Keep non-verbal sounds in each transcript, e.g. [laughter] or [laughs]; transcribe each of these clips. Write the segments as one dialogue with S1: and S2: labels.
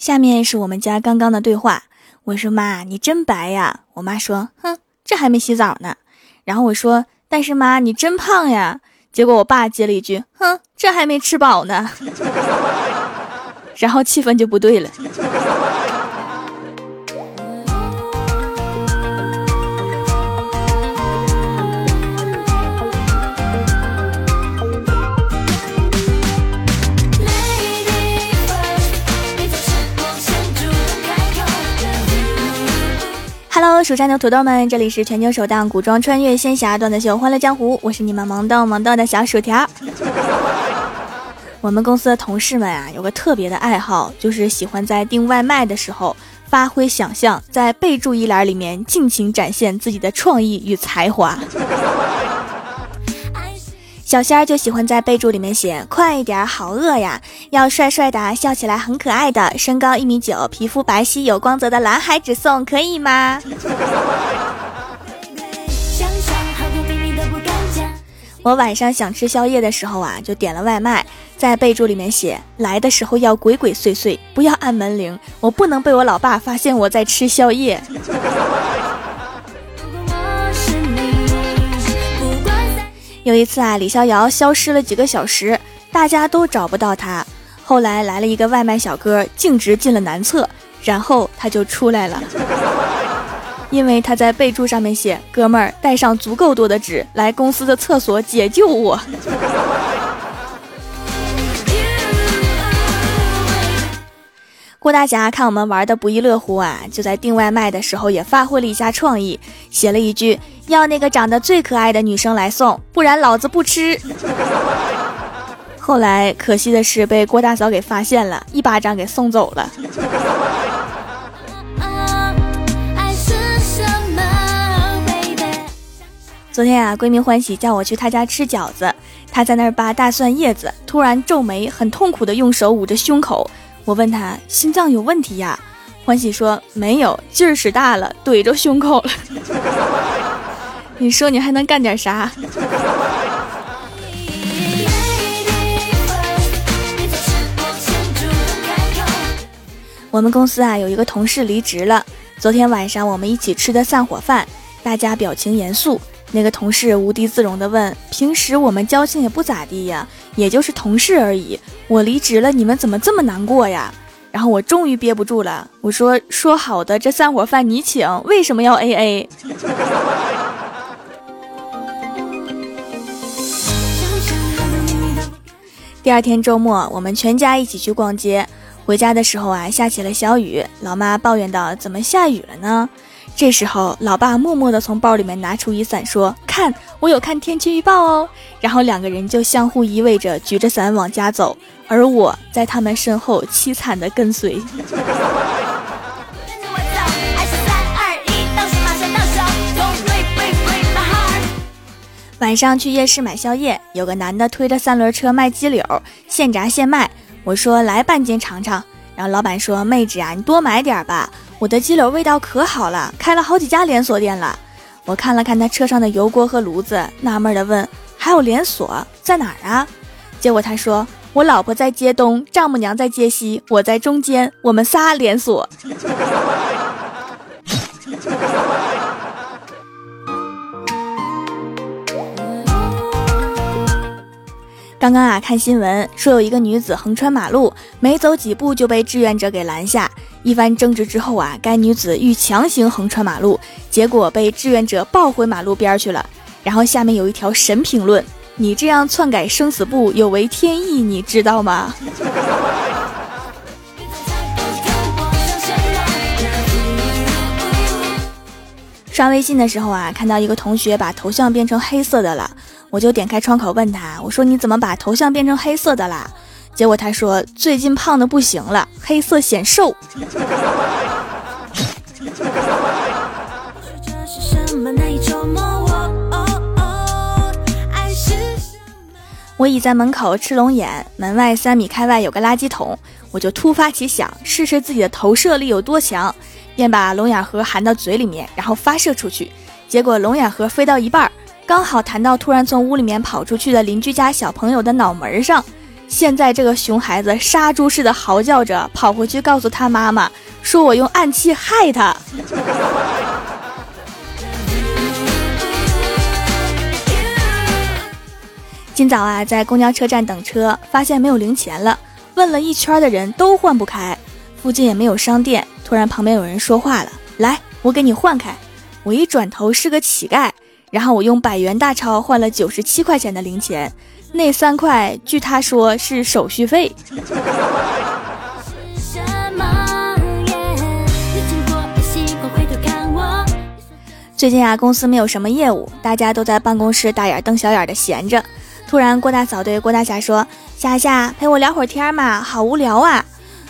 S1: 下面是我们家刚刚的对话。我说妈，你真白呀。我妈说，哼，这还没洗澡呢。然后我说，但是妈，你真胖呀。结果我爸接了一句，哼，这还没吃饱呢。[laughs] 然后气氛就不对了。Hello，蜀山的土豆们，这里是全球首档古装穿越仙侠段子秀《欢乐江湖》，我是你们萌逗萌逗的小薯条。[laughs] 我们公司的同事们啊，有个特别的爱好，就是喜欢在订外卖的时候发挥想象，在备注一栏里面尽情展现自己的创意与才华。小仙儿就喜欢在备注里面写：“快一点，好饿呀！要帅帅的，笑起来很可爱的，身高一米九，皮肤白皙有光泽的蓝海只送，可以吗？”我晚上想吃宵夜的时候啊，就点了外卖，在备注里面写：“来的时候要鬼鬼祟祟，不要按门铃，我不能被我老爸发现我在吃宵夜。”有一次啊，李逍遥消失了几个小时，大家都找不到他。后来来了一个外卖小哥，径直进了男厕，然后他就出来了，因为他在备注上面写：“哥们儿，带上足够多的纸，来公司的厕所解救我。”郭大侠看我们玩的不亦乐乎啊，就在订外卖的时候也发挥了一下创意，写了一句：“要那个长得最可爱的女生来送，不然老子不吃。”后来可惜的是被郭大嫂给发现了，一巴掌给送走了。昨天啊，闺蜜欢喜叫我去她家吃饺子，她在那儿扒大蒜叶子，突然皱眉，很痛苦的用手捂着胸口。我问他心脏有问题呀？欢喜说没有，劲儿使大了，怼着胸口了。你说你还能干点啥？我们公司啊有一个同事离职了。昨天晚上我们一起吃的散伙饭，大家表情严肃。那个同事无地自容地问：“平时我们交情也不咋地呀，也就是同事而已。我离职了，你们怎么这么难过呀？”然后我终于憋不住了，我说：“说好的这散伙饭你请，为什么要 A A？” 第二天周末，我们全家一起去逛街。回家的时候啊，下起了小雨。老妈抱怨道：“怎么下雨了呢？”这时候，老爸默默地从包里面拿出雨伞，说：“看，我有看天气预报哦。”然后两个人就相互依偎着，举着伞往家走，而我在他们身后凄惨地跟随。晚上去夜市买宵夜，有个男的推着三轮车卖鸡柳，现炸现卖。我说：“来半斤尝尝。”然后老板说：“妹纸啊，你多买点吧。”我的鸡柳味道可好了，开了好几家连锁店了。我看了看他车上的油锅和炉子，纳闷的问：“还有连锁在哪儿啊？”结果他说：“我老婆在街东，丈母娘在街西，我在中间，我们仨连锁。[laughs] ”刚刚啊，看新闻说有一个女子横穿马路，没走几步就被志愿者给拦下。一番争执之后啊，该女子欲强行横穿马路，结果被志愿者抱回马路边去了。然后下面有一条神评论：“你这样篡改生死簿有违天意，你知道吗？”刷微信的时候啊，看到一个同学把头像变成黑色的了。我就点开窗口问他，我说你怎么把头像变成黑色的啦？结果他说最近胖的不行了，黑色显瘦。我倚在门口吃龙眼，门外三米开外有个垃圾桶，我就突发奇想，试试自己的投射力有多强，便把龙眼核含到嘴里面，然后发射出去，结果龙眼核飞到一半。刚好弹到突然从屋里面跑出去的邻居家小朋友的脑门上，现在这个熊孩子杀猪似的嚎叫着，跑回去告诉他妈妈，说我用暗器害他。今早啊，在公交车站等车，发现没有零钱了，问了一圈的人都换不开，附近也没有商店。突然旁边有人说话了：“来，我给你换开。”我一转头是个乞丐，然后我用百元大钞换了九十七块钱的零钱，那三块据他说是手续费。最近啊，公司没有什么业务，大家都在办公室大眼瞪小眼的闲着。突然，郭大嫂对郭大侠说：“霞霞，陪我聊会儿天嘛，好无聊啊。”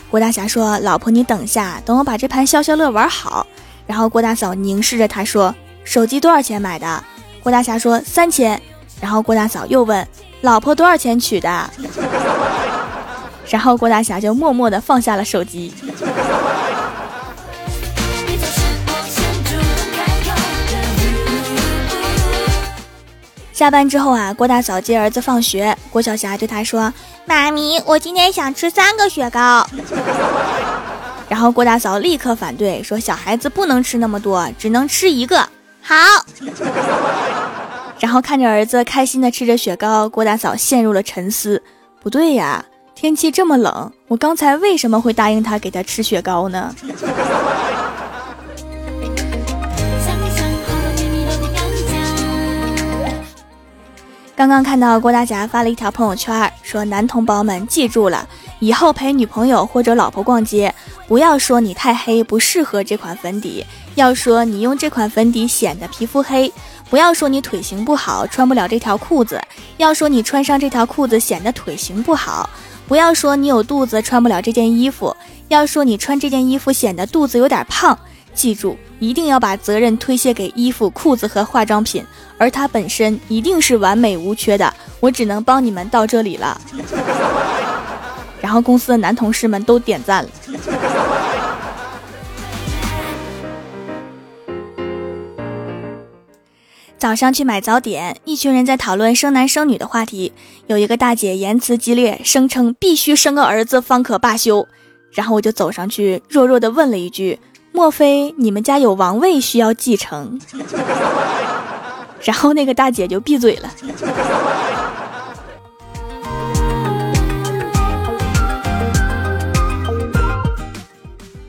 S1: 郭大侠说：“老婆，你等下，等我把这盘消消乐玩好。”然后郭大嫂凝视着他说：“手机多少钱买的？”郭大侠说：“三千。”然后郭大嫂又问：“老婆多少钱娶的？” [laughs] 然后郭大侠就默默的放下了手机。下班之后啊，郭大嫂接儿子放学，郭晓霞对他说：“妈咪，我今天想吃三个雪糕。”然后郭大嫂立刻反对说：“小孩子不能吃那么多，只能吃一个。”好。然后看着儿子开心的吃着雪糕，郭大嫂陷入了沉思。不对呀，天气这么冷，我刚才为什么会答应他给他吃雪糕呢？刚刚看到郭大侠发了一条朋友圈，说：“男同胞们记住了，以后陪女朋友或者老婆逛街，不要说你太黑不适合这款粉底，要说你用这款粉底显得皮肤黑；不要说你腿型不好穿不了这条裤子，要说你穿上这条裤子显得腿型不好；不要说你有肚子穿不了这件衣服，要说你穿这件衣服显得肚子有点胖。记住，一定要把责任推卸给衣服、裤子和化妆品。”而它本身一定是完美无缺的，我只能帮你们到这里了。[laughs] 然后公司的男同事们都点赞了。早上去买早点，一群人在讨论生男生女的话题。有一个大姐言辞激烈，声称必须生个儿子方可罢休。然后我就走上去，弱弱的问了一句：“莫非你们家有王位需要继承？” [laughs] 然后那个大姐就闭嘴了。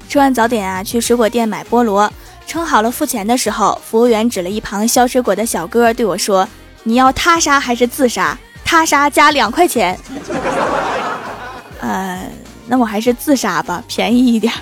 S1: 吃完早点啊，去水果店买菠萝，称好了付钱的时候，服务员指了一旁削水果的小哥对我说：“你要他杀还是自杀？他杀加两块钱。” [laughs] 呃，那我还是自杀吧，便宜一点。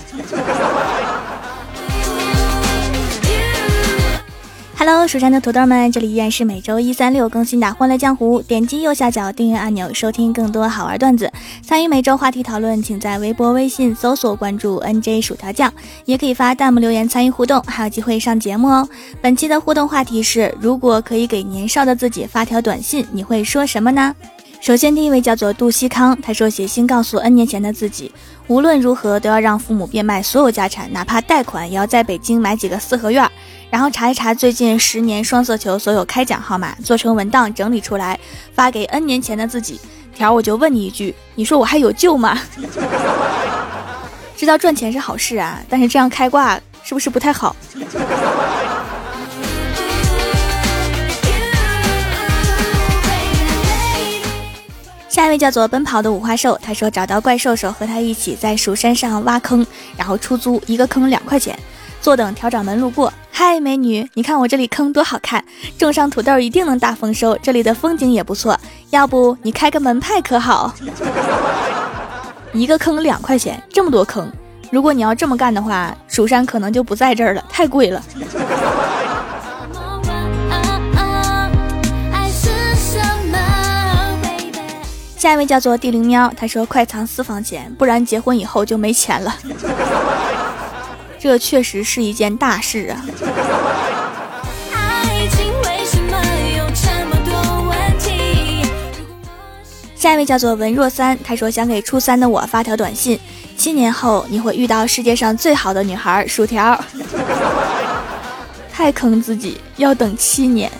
S1: Hello，蜀山的土豆们，这里依然是每周一、三、六更新的《欢乐江湖》。点击右下角订阅按钮，收听更多好玩段子。参与每周话题讨论，请在微博、微信搜索关注 “nj 薯条酱”，也可以发弹幕留言参与互动，还有机会上节目哦。本期的互动话题是：如果可以给年少的自己发条短信，你会说什么呢？首先，第一位叫做杜西康，他说写信告诉 N 年前的自己，无论如何都要让父母变卖所有家产，哪怕贷款，也要在北京买几个四合院。然后查一查最近十年双色球所有开奖号码，做成文档整理出来，发给 N 年前的自己。条我就问你一句，你说我还有救吗？[laughs] 知道赚钱是好事啊，但是这样开挂是不是不太好？下一位叫做奔跑的五花兽，他说找到怪兽兽和他一起在蜀山上挖坑，然后出租一个坑两块钱。坐等调掌门路过，嗨，美女，你看我这里坑多好看，种上土豆一定能大丰收。这里的风景也不错，要不你开个门派可好？一个坑两块钱，这么多坑，如果你要这么干的话，蜀山可能就不在这儿了，太贵了。下一位叫做地灵喵，他说快藏私房钱，不然结婚以后就没钱了。[laughs] 这确实是一件大事啊！下一位叫做文若三，他说想给初三的我发条短信：七年后你会遇到世界上最好的女孩，薯条。太坑自己，要等七年。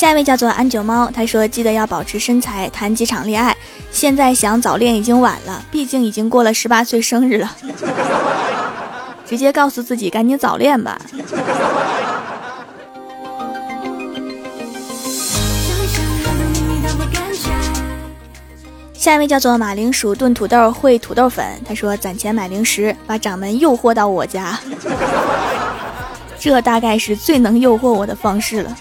S1: 下一位叫做安九猫，他说记得要保持身材，谈几场恋爱。现在想早恋已经晚了，毕竟已经过了十八岁生日了。[laughs] 直接告诉自己赶紧早恋吧。下一位叫做马铃薯炖土豆烩土豆粉，他说攒钱买零食，把掌门诱惑到我家，这大概是最能诱惑我的方式了。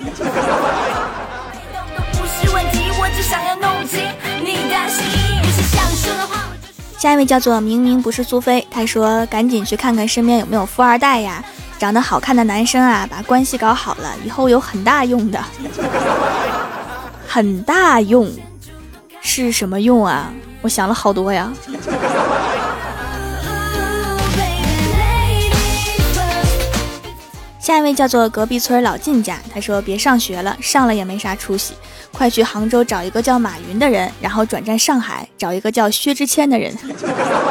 S1: 下一位叫做明明不是苏菲，他说赶紧去看看身边有没有富二代呀，长得好看的男生啊，把关系搞好了，以后有很大用的，[laughs] 很大用，是什么用啊？我想了好多呀。下一位叫做隔壁村老靳家，他说别上学了，上了也没啥出息，快去杭州找一个叫马云的人，然后转战上海找一个叫薛之谦的人。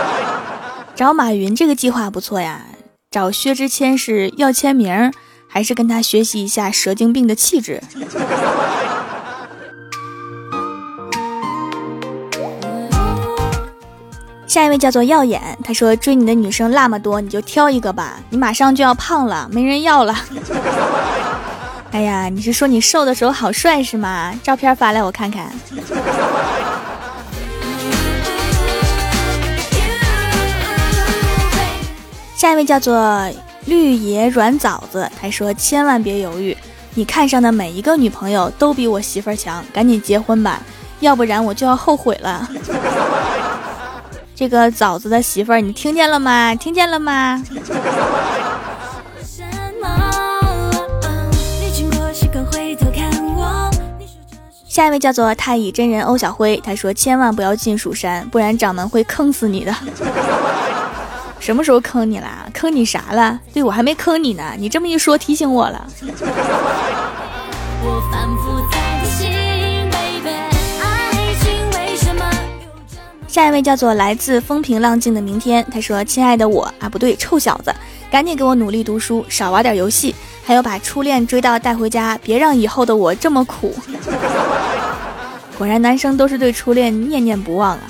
S1: [laughs] 找马云这个计划不错呀，找薛之谦是要签名，还是跟他学习一下蛇精病的气质？下一位叫做耀眼，他说追你的女生那么多，你就挑一个吧，你马上就要胖了，没人要了。[laughs] 哎呀，你是说你瘦的时候好帅是吗？照片发来我看看。下一位叫做绿野软枣子，他说千万别犹豫，你看上的每一个女朋友都比我媳妇儿强，赶紧结婚吧，要不然我就要后悔了。这个枣子的媳妇儿，你听见了吗？听见了吗？下一位叫做太乙真人欧小辉，他说千万不要进蜀山，不然掌门会坑死你的。[laughs] 什么时候坑你啦？坑你啥了？对我还没坑你呢，你这么一说提醒我了。下一位叫做来自风平浪静的明天，他说：“亲爱的我啊，不对，臭小子，赶紧给我努力读书，少玩点游戏，还有把初恋追到带回家，别让以后的我这么苦。”果然，男生都是对初恋念念不忘啊。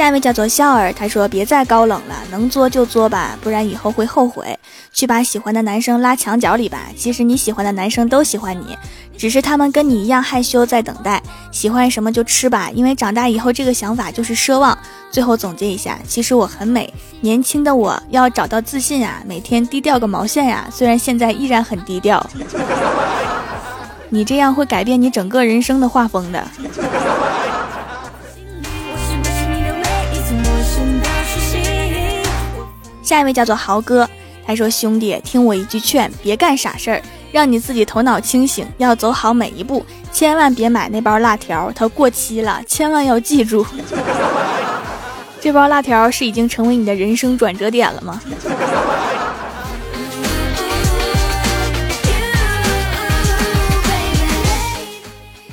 S1: 下一位叫做笑儿，他说：“别再高冷了，能作就作吧，不然以后会后悔。去把喜欢的男生拉墙角里吧。其实你喜欢的男生都喜欢你，只是他们跟你一样害羞，在等待。喜欢什么就吃吧，因为长大以后这个想法就是奢望。最后总结一下，其实我很美，年轻的我要找到自信啊，每天低调个毛线呀。虽然现在依然很低调，你这样会改变你整个人生的画风的。”下一位叫做豪哥，他说：“兄弟，听我一句劝，别干傻事儿，让你自己头脑清醒，要走好每一步，千万别买那包辣条，它过期了，千万要记住。[laughs] 这包辣条是已经成为你的人生转折点了吗？”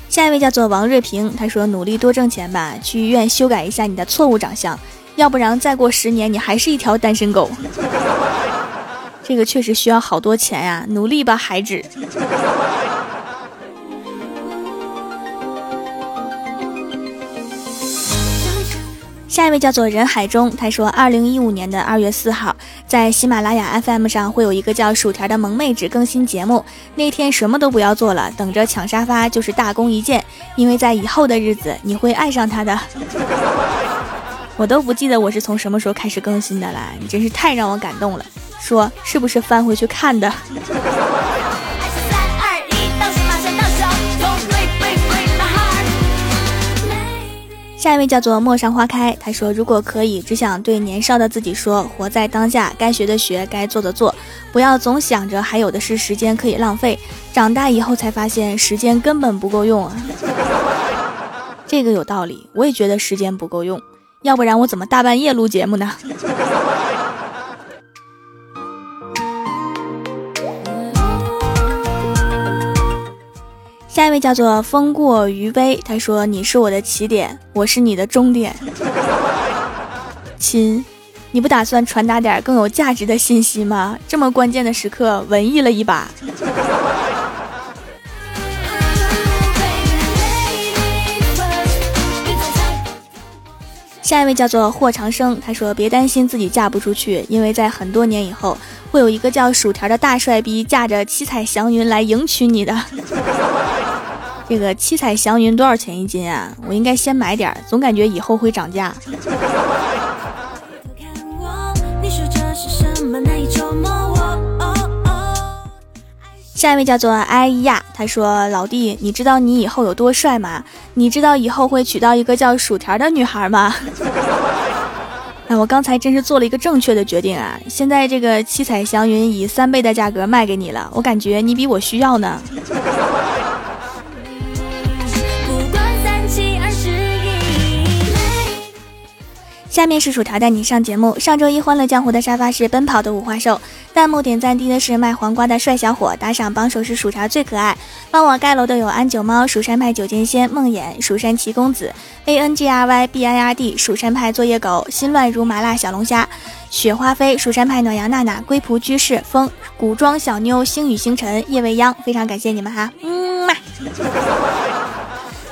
S1: 下一位叫做王瑞平，他说：“努力多挣钱吧，去医院修改一下你的错误长相。”要不然再过十年，你还是一条单身狗。[laughs] 这个确实需要好多钱呀，努力吧，孩子。下一位叫做人海中，他说，二零一五年的二月四号，在喜马拉雅 FM 上会有一个叫薯条的萌妹纸更新节目。那天什么都不要做了，等着抢沙发就是大功一件，因为在以后的日子你会爱上他的。我都不记得我是从什么时候开始更新的了，你真是太让我感动了。说是不是翻回去看的？下一位叫做陌上花开，他说如果可以，只想对年少的自己说：活在当下，该学的学，该做的做，不要总想着还有的是时间可以浪费。长大以后才发现，时间根本不够用啊。这个有道理，我也觉得时间不够用。要不然我怎么大半夜录节目呢？下一位叫做风过余悲，他说：“你是我的起点，我是你的终点，亲，你不打算传达点更有价值的信息吗？这么关键的时刻，文艺了一把。下一位叫做霍长生，他说：“别担心自己嫁不出去，因为在很多年以后，会有一个叫薯条的大帅逼驾着七彩祥云来迎娶你的。[laughs] ”这个七彩祥云多少钱一斤啊？我应该先买点，总感觉以后会涨价。下一位叫做哎呀，他说：“老弟，你知道你以后有多帅吗？你知道以后会娶到一个叫薯条的女孩吗？” [laughs] 哎，我刚才真是做了一个正确的决定啊！现在这个七彩祥云以三倍的价格卖给你了，我感觉你比我需要呢。下面是薯条带你上节目。上周一欢乐江湖的沙发是奔跑的五花兽，弹幕点赞低的是卖黄瓜的帅小伙，打赏榜首是薯条最可爱。帮我盖楼的有安九猫、蜀山派九剑仙、梦魇、蜀山奇公子、A N G R Y B I R D、蜀山派作业狗、心乱如麻辣小龙虾、雪花飞、蜀山派暖阳娜娜、龟仆居士、风古装小妞、星雨星辰、叶未央，非常感谢你们哈，嗯嘛。